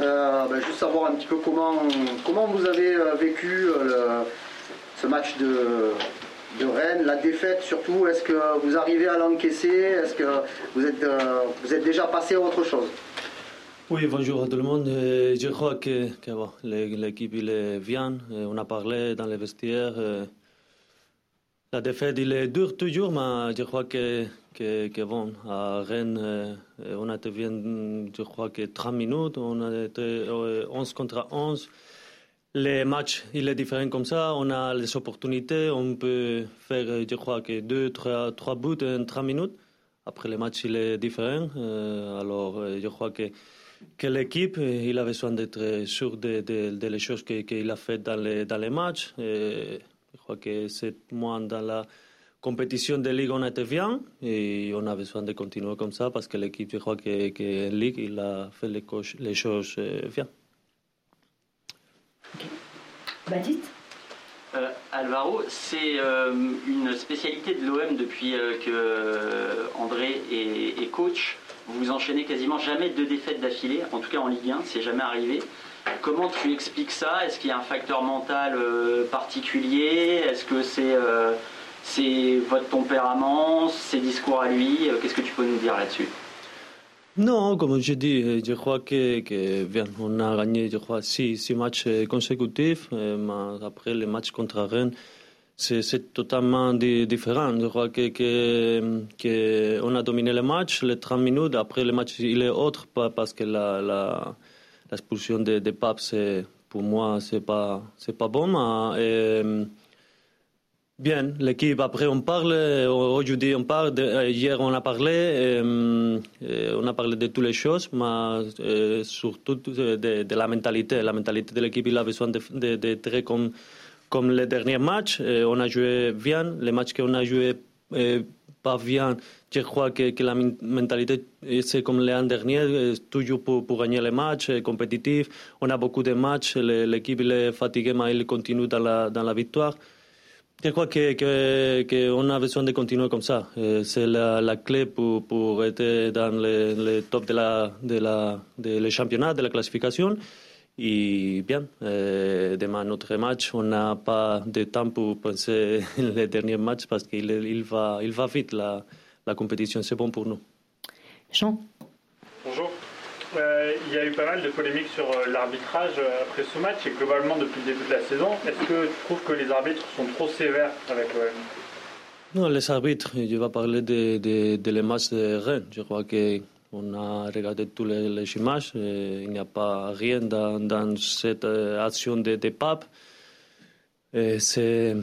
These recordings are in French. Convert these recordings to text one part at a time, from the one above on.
Euh, ben, juste savoir un petit peu comment, comment vous avez euh, vécu ce match de, Rennes, la défaite surtout. Est-ce que vous arrivez à l'encaisser Est-ce que vous êtes, déjà passé à autre chose? Oui, bonjour à tout le monde. Je crois que, que l'équipe vient. On a parlé dans les vestiaires. La défaite, il est dur toujours, mais je crois que, que, bon, à Rennes, euh, on a été bien, je crois que 30 minutes, on a été 11 euh, contre 11. Les matchs, il est différent comme ça, on a les opportunités, on peut faire, je crois que 2, 3, 3 buts en 30 minutes. Après le match, il est différent. Alors, je crois que, que l'équipe, il a besoin d'être sûr de, de, les choses qu'il a faites dans les, dans les matchs. Je crois que c'est moins dans la compétition de Ligue, on était bien et on a besoin de continuer comme ça parce que l'équipe, je crois que, que Ligue, il a fait les, les choses euh, bien. Baptiste? Euh, Alvaro, c'est euh, une spécialité de l'OM depuis que André est, est, coach. Vous vous enchaînez quasiment jamais deux défaites d'affilée, en tout cas en Ligue 1, c'est jamais arrivé. Comment tu expliques ça? Est-ce qu'il y a un facteur mental euh, particulier? Est-ce que c'est euh, c'est votre tempérament, ses discours à lui euh, Qu'est-ce que tu peux nous dire là-dessus? Non, comme je dis, je crois que, on a gagné, je crois, six, six matchs consécutifs. Mais après les matchs contre Rennes, c'est totalement différent. Je crois que, que, a dominé le match, les 30 minutes. Après le match, il est autre parce que la, la l'expulsion de, de pour moi, c'est pas, c'est pas bon. Mais, euh, bien, l'équipe, après, on parle. Aujourd'hui, on parle. hier, on a parlé. Euh, on a parlé de toutes les choses, mais surtout de, la mentalité. La mentalité de l'équipe, il a besoin d'être de, comme, comme les derniers matchs. on a joué bien. Les matchs qu'on a joué pas bien, je crois que, la mentalité, c'est comme l'an dernier, toujours pour, pour, gagner les matchs, compétitif. On a beaucoup de matchs, l'équipe est fatiguée, mais il continue dans la, dans la victoire. Je crois qu'on que, a besoin de continuer comme ça. C'est la, la, clé pour, être dans le, top de la, de la, de championnat, de la classification. Et bien, euh, demain, notre match, on n'a pas de temps pour penser les derniers matchs parce qu'il il va, il va vite. La, la compétition, c'est bon pour nous. Jean? Il y a eu pas mal de polémiques sur euh, l'arbitrage euh, après ce match et globalement depuis le début de la saison. Est-ce que tu trouves que les arbitres sont trop sévères avec l'OM Non, les arbitres, je vais parler des de, de, les matchs de Rennes. Je crois qu'on a regardé tous les, les images. il n'y a pas rien dans, cette action de, de Pape. C'est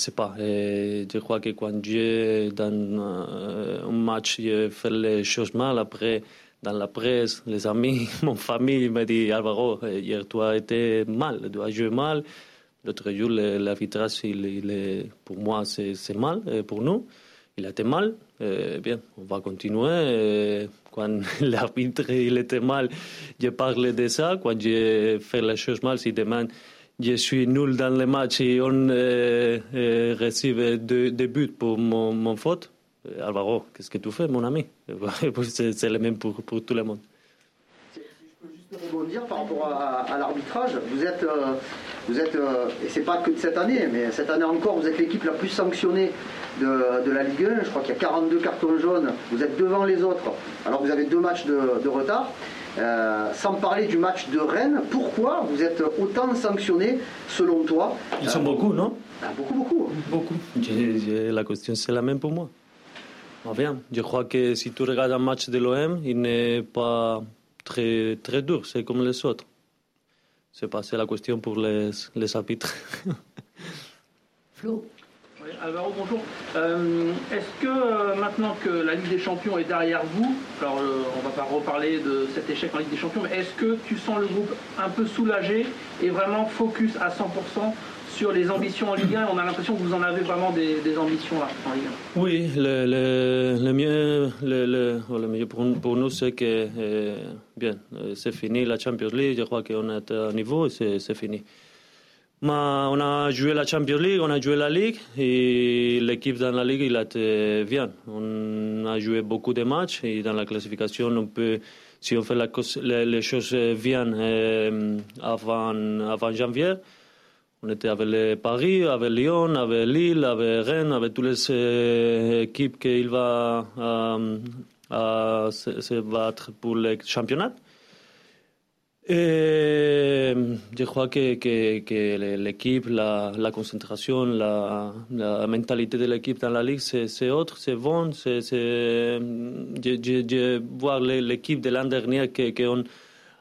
sais pas. je crois que quand j'ai dans euh, un match, j'ai fait les choses mal. Après, dans la presse, les amis, mon famille me dit Alvaro, hier tu as été mal, tu as joué mal. L'autre jour, l'arbitrage, il, il pour moi, c'est mal, pour nous. Il a été mal. bien, on va continuer. quand l'arbitre il était mal, je parlais de ça. Quand j'ai fait les choses mal, si demain je suis nul dans le match et on euh, euh, deux, buts pour mon faute. Euh, Alvaro, qu'est-ce que tu fais, mon ami? C'est le même pour, pour tout le monde. Si je peux juste rebondir par rapport à, l'arbitrage, vous êtes, vous êtes et c'est pas que de cette année, mais cette année encore, vous êtes l'équipe la plus sanctionnée de, de, la Ligue 1. Je crois qu'il y a 42 cartons jaunes. Vous êtes devant les autres, alors vous avez deux matchs de, de retard. Euh, sans parler du match de Rennes, pourquoi vous êtes autant sanctionné selon toi? Ils sont beaucoup, non? Ah, Beaucoup, beaucoup. Beaucoup. la question, c'est la même pour moi. Bien, je crois que si tu regardes un match de l'OM, il n'est pas très, très dur, c'est comme les autres. C'est pas, c'est la question pour les, les arbitres. Flo Alvaro, bonjour. Euh, est-ce que euh, maintenant que la Ligue des Champions est derrière vous, alors euh, on va pas reparler de cet échec en Ligue des Champions, mais est-ce que tu sens le groupe un peu soulagé et vraiment focus à 100% sur les ambitions en Ligue 1 On a l'impression que vous en avez vraiment des, ambitions là, en Ligue 1. Oui, le, mieux, mieux pour, nous, c'est que bien, c'est fini la Champions League. Je crois qu'on est à niveau et c'est fini on a joué la Champions League, on a joué la Ligue et l'équipe dans la Ligue, il a été. On a joué beaucoup de matchs et dans la classification, on peut si on fait la, les, choses bien avant, avant janvier, on était avec Paris, avec Lyon, avec Lille, avec Rennes, avec toutes les équipes qui va se battre pour le championnat. Et je crois que, l'équipe, la, la, concentration, la, mentalité de l'équipe dans la ligue, c'est autre, c'est bon. C'est, je, je, vois l'équipe de l'an dernier qu'on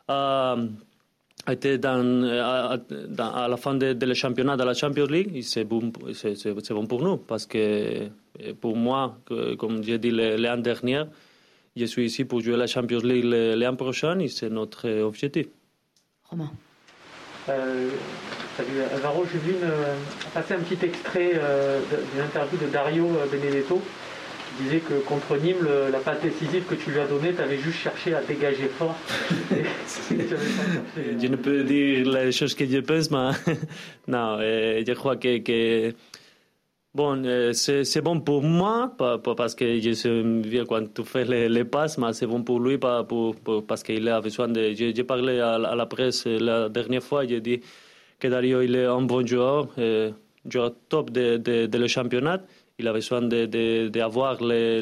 a été dans, à, la fin de, de championnat de la Champions League, c'est bon, bon pour nous parce que pour moi, comme j'ai dit l'an dernier, je suis ici pour jouer la Champions League l'an prochain et c'est notre objectif. Romain. Euh, salut Alvaro, j'ai vu euh, passer un petit extrait euh, d'une interview de Dario euh, Benedetto qui disait que contre Nîmes, le, la passe décisive que tu lui as donnée, tu avais juste cherché à dégager fort. je ne peux dire les choses que je pense, mais non, je crois que, que Bon, euh, c'est bon pour moi, parce que je sais quand tu fais les, passes, mais c'est bon pour lui parce qu'il a besoin de... J'ai parlé à, la presse la dernière fois, j'ai dit que Dario il est un bon joueur, euh, joueur top de, le championnat. Il a besoin d'avoir de, de, les,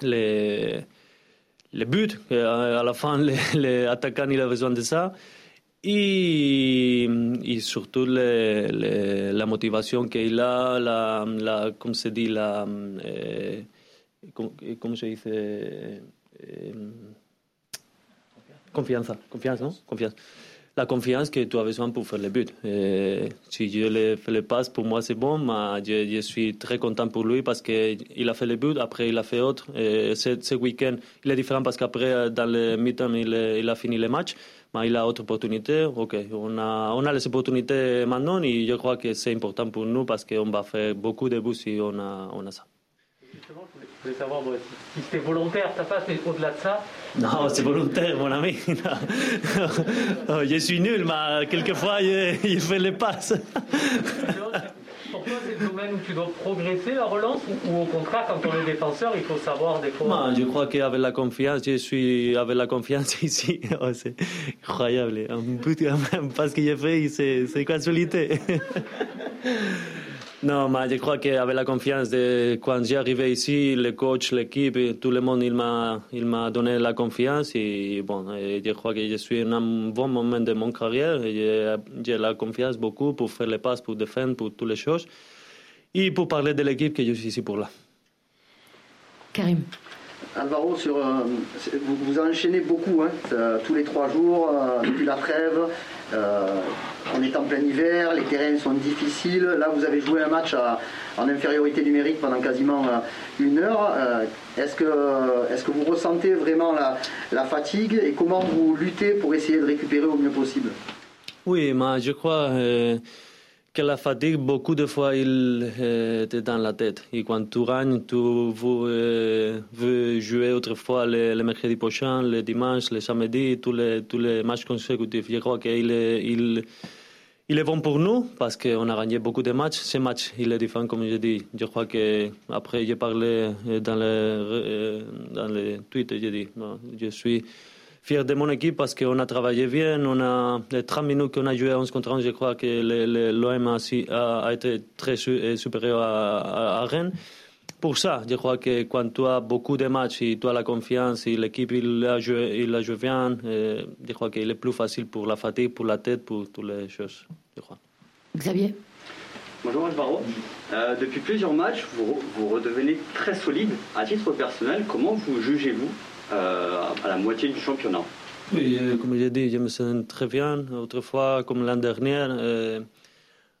les, les, buts. À la fin, les, les attaquants, il a besoin de ça. Y, y surtout le, le, la motivación que il a, la, la ¿cómo se dice? La, eh, ¿cómo, ¿cómo, se dice? Eh, confianza, confianza, ¿no? Confianza. La confiance que tu as besoin pour faire le but. Et si je le fais le passe, pour moi c'est bon, mais je, je, suis très content pour lui parce qu'il a fait le but, après il a fait autre. Et ce, ce week-end, il est différent parce qu'après, dans le mi-temps, il, il, a fini le match il a autre opportunité. Ok, on a, on a les opportunités maintenant et je crois que c'est important pour nous parce qu'on va faire beaucoup de buts si on a, on a ça. Justement, je voulais savoir si c'était volontaire ta passe, mais au-delà de ça. Non, c'est volontaire, mon ami. je suis nul, mais quelquefois, il fait les passes. Toi, c'est le domaine où tu dois progresser la relance ou, au contraire, quand on est défenseur, il faut savoir des fois. Non, je crois qu'avec la confiance, je suis avec la confiance ici. C'est incroyable. Un but, parce que j'ai fait, c'est casualité. Non, mais je crois qu'avec la confiance de quand j'ai arrivé ici, le coach, l'équipe, tout le monde, il m'a, donné la confiance et bon, et je crois que je suis à un bon moment de mon carrière. J'ai la confiance beaucoup pour faire les passes, pour défendre, pour toutes les choses et pour parler de l'équipe que je suis ici pour là. Karim. Alvaro, euh, vous, enchaînez beaucoup, hein, euh, tous les trois jours, euh, depuis la trêve. on est en plein hiver, les terrains sont difficiles. Là, vous avez joué un match en infériorité numérique pendant quasiment une heure. est-ce, que, vous ressentez vraiment la, fatigue et comment vous luttez pour essayer de récupérer au mieux possible? Oui, mais je crois que la fatigue, beaucoup de fois, il euh, est dans la tête. Et quand tu gagnes, tu veux, euh, veux jouer autrefois le, mercredi prochain, le dimanche, le samedi, tous les, tous les matchs consécutifs. Je crois qu'il est, il, est bon pour nous parce qu'on a gagné beaucoup de matchs. Ce match, il est différent, comme je dis. Je crois que après, j'ai parlé dans les, euh, dans les tweets, j'ai dit, je suis fier de mon équipe parce qu'on a travaillé bien. On a les 30 minutes qu'on a joué 11 contre 11, je crois que l'OM a, a, été très supérieur à, à, Rennes. Pour ça, je crois que quand tu as beaucoup de matchs et tu as la confiance et l'équipe il a joué, il a joué bien, je crois qu'il est plus facile pour la fatigue, pour la tête, pour toutes les choses. Je crois. Xavier? Bonjour Alvaro. Euh, depuis plusieurs matchs, vous, vous redevenez très solide. À titre personnel, comment vous jugez-vous? euh, à la moitié du championnat. Oui, euh, comme j'ai dit, je me sens très bien. Autrefois, comme l'année dernière, euh,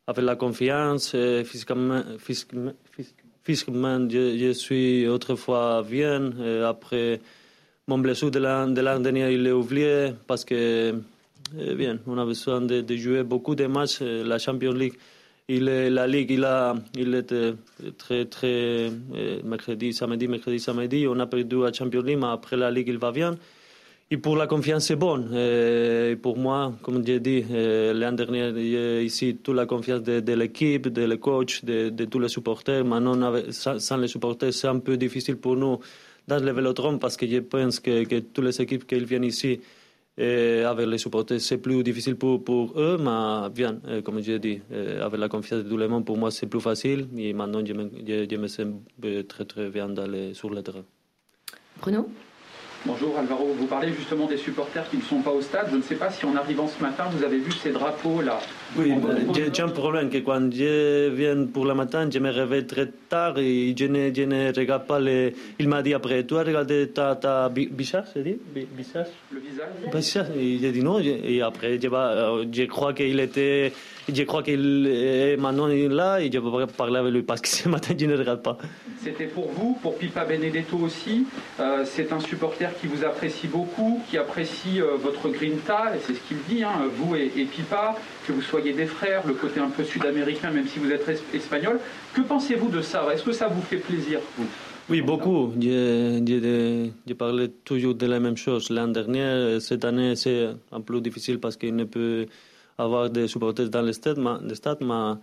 avec la confiance, physiquement, je, suis autrefois bien. après mon blessure de l'année dernière, il est oublié parce que, bien, on a besoin de jouer beaucoup de matchs. La Champions League il est, la Ligue, il, a, il était très, très, euh, mercredi, samedi, mercredi, samedi. On a perdu à Champions League, mais après la Ligue, il va bien. Et pour la confiance, c'est bon. Et pour moi, comme j'ai dit, euh, l'année dernière, ici toute la confiance de, l'équipe, de le coach, de, tous les supporters. Maintenant, sans, sans, les supporters, c'est un peu difficile pour nous dans le vélodrome parce que je pense que, que toutes les équipes qui viennent ici et avec les supporters, c'est plus difficile pour, pour eux, mais bien, comme je dit, avec la confiance de tout le monde, pour moi, c'est plus facile. Et maintenant, je me, je, je me sens très, très bien d'aller sur le terrain. Bruno? Bonjour Alvaro, vous parlez justement des supporters qui ne sont pas au stade. Je ne sais pas si en arrivant ce matin, vous avez vu ces drapeaux-là. Oui, j'ai un problème que quand je viens pour le matin, je me réveille très tard et je ne, je ne regarde pas les... Il m'a dit après, tu as regardé ta, ta visage, c'est dit? Visage Le visage. Et j'ai dit non, et après, je, je crois qu'il était... Je crois qu'il est maintenant là et je vais parler avec lui parce que ce matin, je ne regarde pas. C'était pour vous, pour Pipa Benedetto aussi. Euh, c'est un supporter qui vous apprécie beaucoup, qui apprécie euh, votre grinta, et c'est ce qu'il dit, hein, vous et, et, Pipa, que vous soyez des frères, le côté un peu sud-américain, même si vous êtes espagnol. Que pensez-vous de ça? Est-ce que ça vous fait plaisir? Oui, beaucoup. J'ai parlé toujours de la même chose. L'an dernier, cette année, c'est un peu difficile parce qu'il ne peut avoir des supporters dans le stade, mais,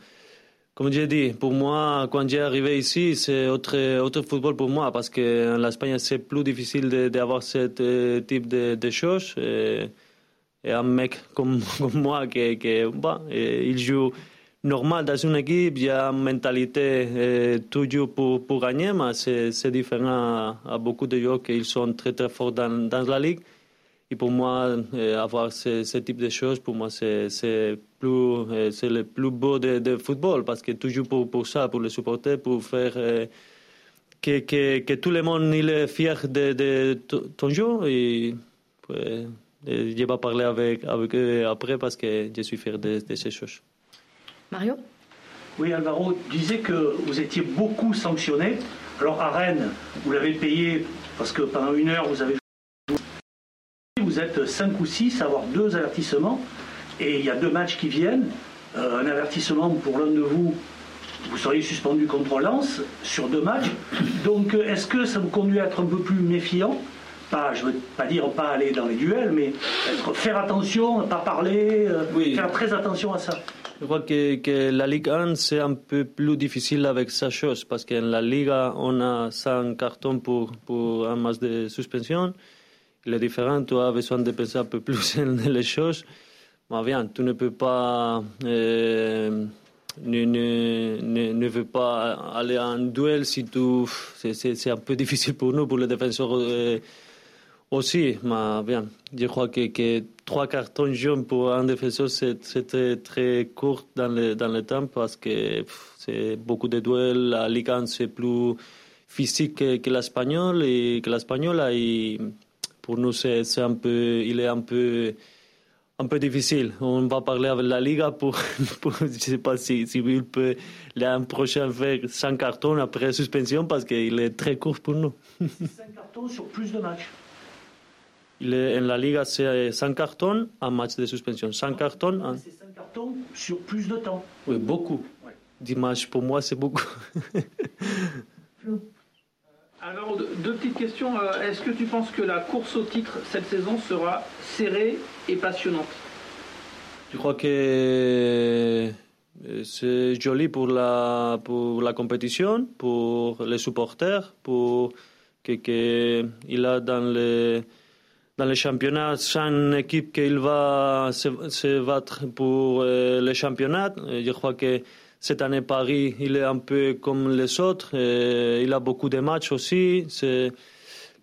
comme j'ai dit, pour moi, quand j'ai arrivé ici, c'est autre, football pour moi parce que en Espagne, c'est plus difficile d'avoir ce type de, choses. Et, un mec comme, moi, qui, qui il joue normal dans une équipe, il a une mentalité toujours pour, gagner, mais c'est différent à, beaucoup de joueurs qui sont très très forts dans, la ligue. Et pour moi, avoir ce, type de choses, pour moi, c'est c'est le plus beau de, football parce que toujours pour, ça, pour les supporter, pour faire que, que, que, tout le monde il est fier de, ton jeu. Et je vais parler avec, avec eux après parce que je suis fier de, de ces choses. Mario? Oui, Alvaro disait que vous étiez beaucoup sanctionné. Alors à Rennes, vous l'avez payé parce que pendant une heure, vous avez vous êtes 5 ou 6 à avoir deux avertissements et il y a deux matchs qui viennent. Euh, un avertissement pour l'un de vous, vous seriez suspendu contre Lens sur deux matchs. Donc est-ce que ça vous conduit à être un peu plus méfiant? Pas, je ne veux pas dire pas aller dans les duels, mais être, faire attention, ne pas parler, euh, oui. faire très attention à ça. Je crois que, que la Ligue 1, c'est un peu plus difficile avec sa chose, parce qu'en la Liga, on a 5 cartons pour, pour un match de suspension. Il est différent, tu as besoin de penser un peu plus en les choses. Mais bien, tu ne peux pas, euh, ne, ne, ne, ne veux pas aller en duel si tu. C'est un peu difficile pour nous, pour les défenseurs euh, aussi. Mais bien, je crois que, que trois cartons jaunes pour un défenseur, c'était très court dans le, dans le temps parce que c'est beaucoup de duels. La Ligue 1, c'est plus physique que, que l'espagnol et et pour nous, c'est un peu, il est un peu, un peu difficile. On va parler avec la Liga pour, pour je sais pas si, si peut l'an prochain faire 5 cartons après suspension parce qu'il est très court pour nous. 5 cartons sur plus de matchs. Il est, en la Liga, c'est 5 cartons, un match de suspension. 5 cartons. Un... C'est 5 cartons sur plus de temps. Oui, beaucoup. Ouais. 10 matchs, pour moi, c'est beaucoup. Alors, deux petites questions. Est-ce que tu penses que la course au titre cette saison sera serrée et passionnante? Je crois que c'est joli pour la, pour la compétition, pour les supporters, pour que, que il a dans les dans les championnats cinq équipes qu'il va se, battre pour les championnats. Je crois que cette année, Paris, il est un peu comme les autres. Et il a beaucoup de matchs aussi. C'est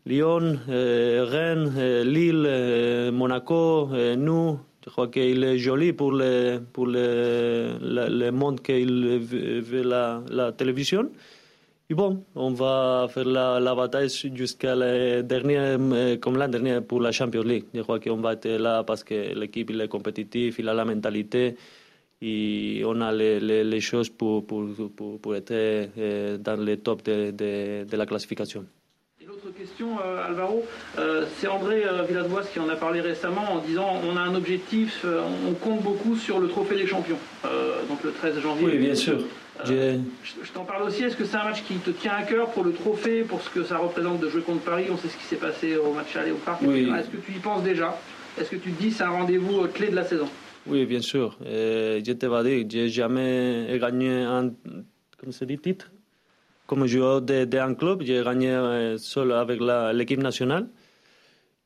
Lyon, euh, Rennes, euh, Lille, euh, Monaco, nous. Je crois qu'il est joli pour le, pour le, le, le monde qu'il veut la, la télévision. Et bon, on va faire la, la bataille jusqu'à la dernière, comme l'an dernier pour la Champions League. Je crois qu'on va être là parce que l'équipe est compétitive, il a la mentalité et on a les, les, les choses pour, pour, pour, pour être euh, dans le top de, de, de la classification. Et l'autre question, euh, Alvaro, euh, c'est André Villas-Boas qui en a parlé récemment en disant on a un objectif, on compte beaucoup sur le trophée des champions, donc le 13 janvier. Oui, bien sûr. Je, je t'en parle aussi, est-ce que c'est un match qui te tient à cœur pour le trophée, pour ce que ça représente de jouer contre Paris? On sait ce qui s'est passé au match aller au parc. Oui. Est-ce que tu y penses déjà? Est-ce que tu te dis c'est un rendez-vous clé de la saison? Oui, bien sûr. Euh, je te vais dire, j'ai jamais gagné un, comment se dit, titre? Comme joueur d'un club, j'ai gagné seul avec l'équipe nationale.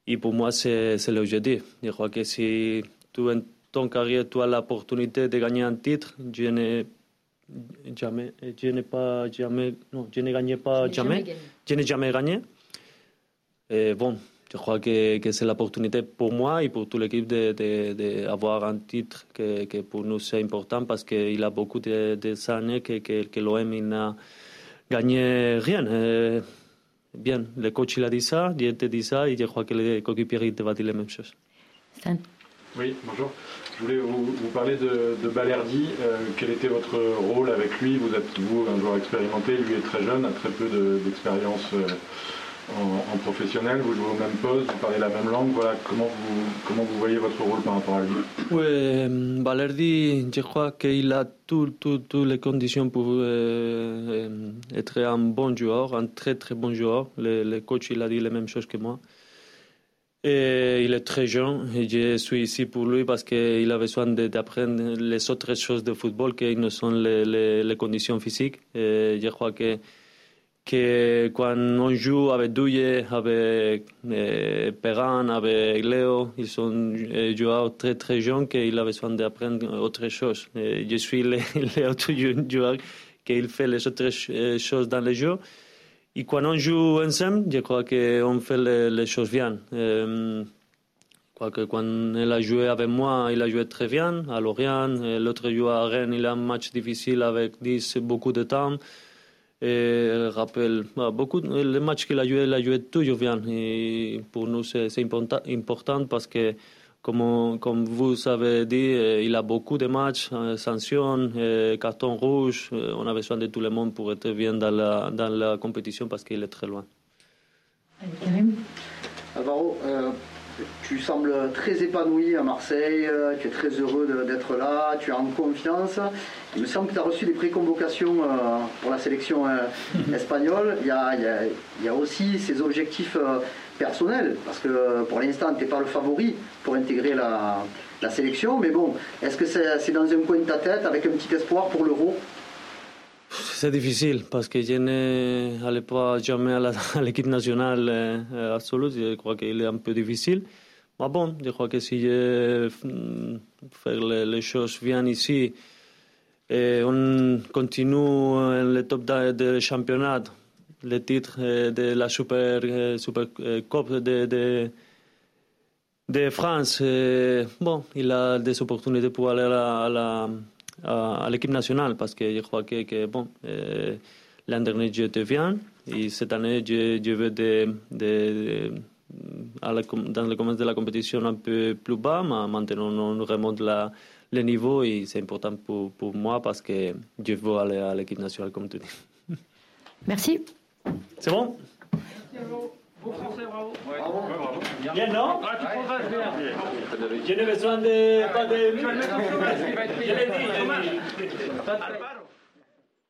Et pour moi, c'est l'objectif. Je crois que si tu, en ton carrière, tu as l'opportunité de gagner un titre, je n'ai jamais, je n'ai pas jamais, non, je n'ai gagné pas jamais, je n'ai jamais gagné. Et bon, je crois que, que c'est l'opportunité pour moi et pour toute l'équipe d'avoir de, de, un titre que, que, pour nous c'est important parce qu'il a beaucoup de, années que, que, que l'OM n'a gagné rien. Et bien, le coach il a dit ça, il a dit ça et je crois que les coéquipiers vont dire la même chose. Oui, bonjour. Je voulais vous, parler de, de Balerdi. Euh, quel était votre rôle avec lui? Vous êtes vous un joueur expérimenté, lui est très jeune, a très peu d'expérience euh, en, professionnel. Vous jouez au même poste, vous parlez la même langue. Voilà, comment vous, comment vous voyez votre rôle par rapport à lui? Oui, Balerdi, je crois qu'il a toutes tout, les conditions pour euh, être un bon joueur, un très très bon joueur. Le, le coach il a dit les mêmes choses que moi. Il est très jeune et je suis ici pour lui parce qu'il a besoin d'apprendre les autres choses de football qui ne sont les, conditions physiques. Je crois que, quand on joue avec Douye, avec eh, Perrin, avec Léo, ils sont eh, joueurs très très jeunes qu'il a besoin d'apprendre autre chose. Je suis l'autre joueur qui fait les autres choses dans le jeu. Et quand on joue ensemble, je crois qu'on fait les, choses bien. Quand elle a joué avec moi, il a joué très bien à Lorient. L'autre joueur à Rennes, il a un match difficile avec 10, beaucoup de temps. Et elle rappelle beaucoup, les matchs qu'il a joué, il a joué toujours bien. Et pour nous, c'est important parce que comme, comme, vous avez dit, eh, il a beaucoup de matchs, eh, sanctions, eh, carton rouge. On a besoin de tout le monde pour être bien dans la, dans la compétition parce qu'il est très loin. Alvaro, euh, tu sembles très épanoui à Marseille, euh, tu es très heureux d'être là, tu es en confiance. Il me semble que tu as reçu des préconvocations euh, pour la sélection espagnole. Il y, a, il, y a, il y, a, aussi ces objectifs personnel, parce que pour l'instant, tu n'es pas le favori pour intégrer la, sélection. Mais bon, est-ce que c'est dans un coin de ta tête avec un petit espoir pour l'euro? C'est difficile parce que je n'allais pas jamais à l'équipe nationale euh, absolue. Je crois qu'il est un peu difficile. Mais bon, je crois que si je fais les, choses bien ici et on continue le top de championnat, le titre de la Super, super Coupe de, de, France. bon, il a des opportunités pour aller à la, à, l'équipe nationale parce que je crois que, bon, l'année dernière j'étais bien et cette année je, je veux de, de, la, dans le commencement de la compétition un peu plus bas, mais maintenant on remonte la, le niveau et c'est important pour, pour moi parce que je veux aller à l'équipe nationale comme tu dis. Merci. C'est bon. Bien, non. Je n'ai besoin de... pas de... Je l'ai dit.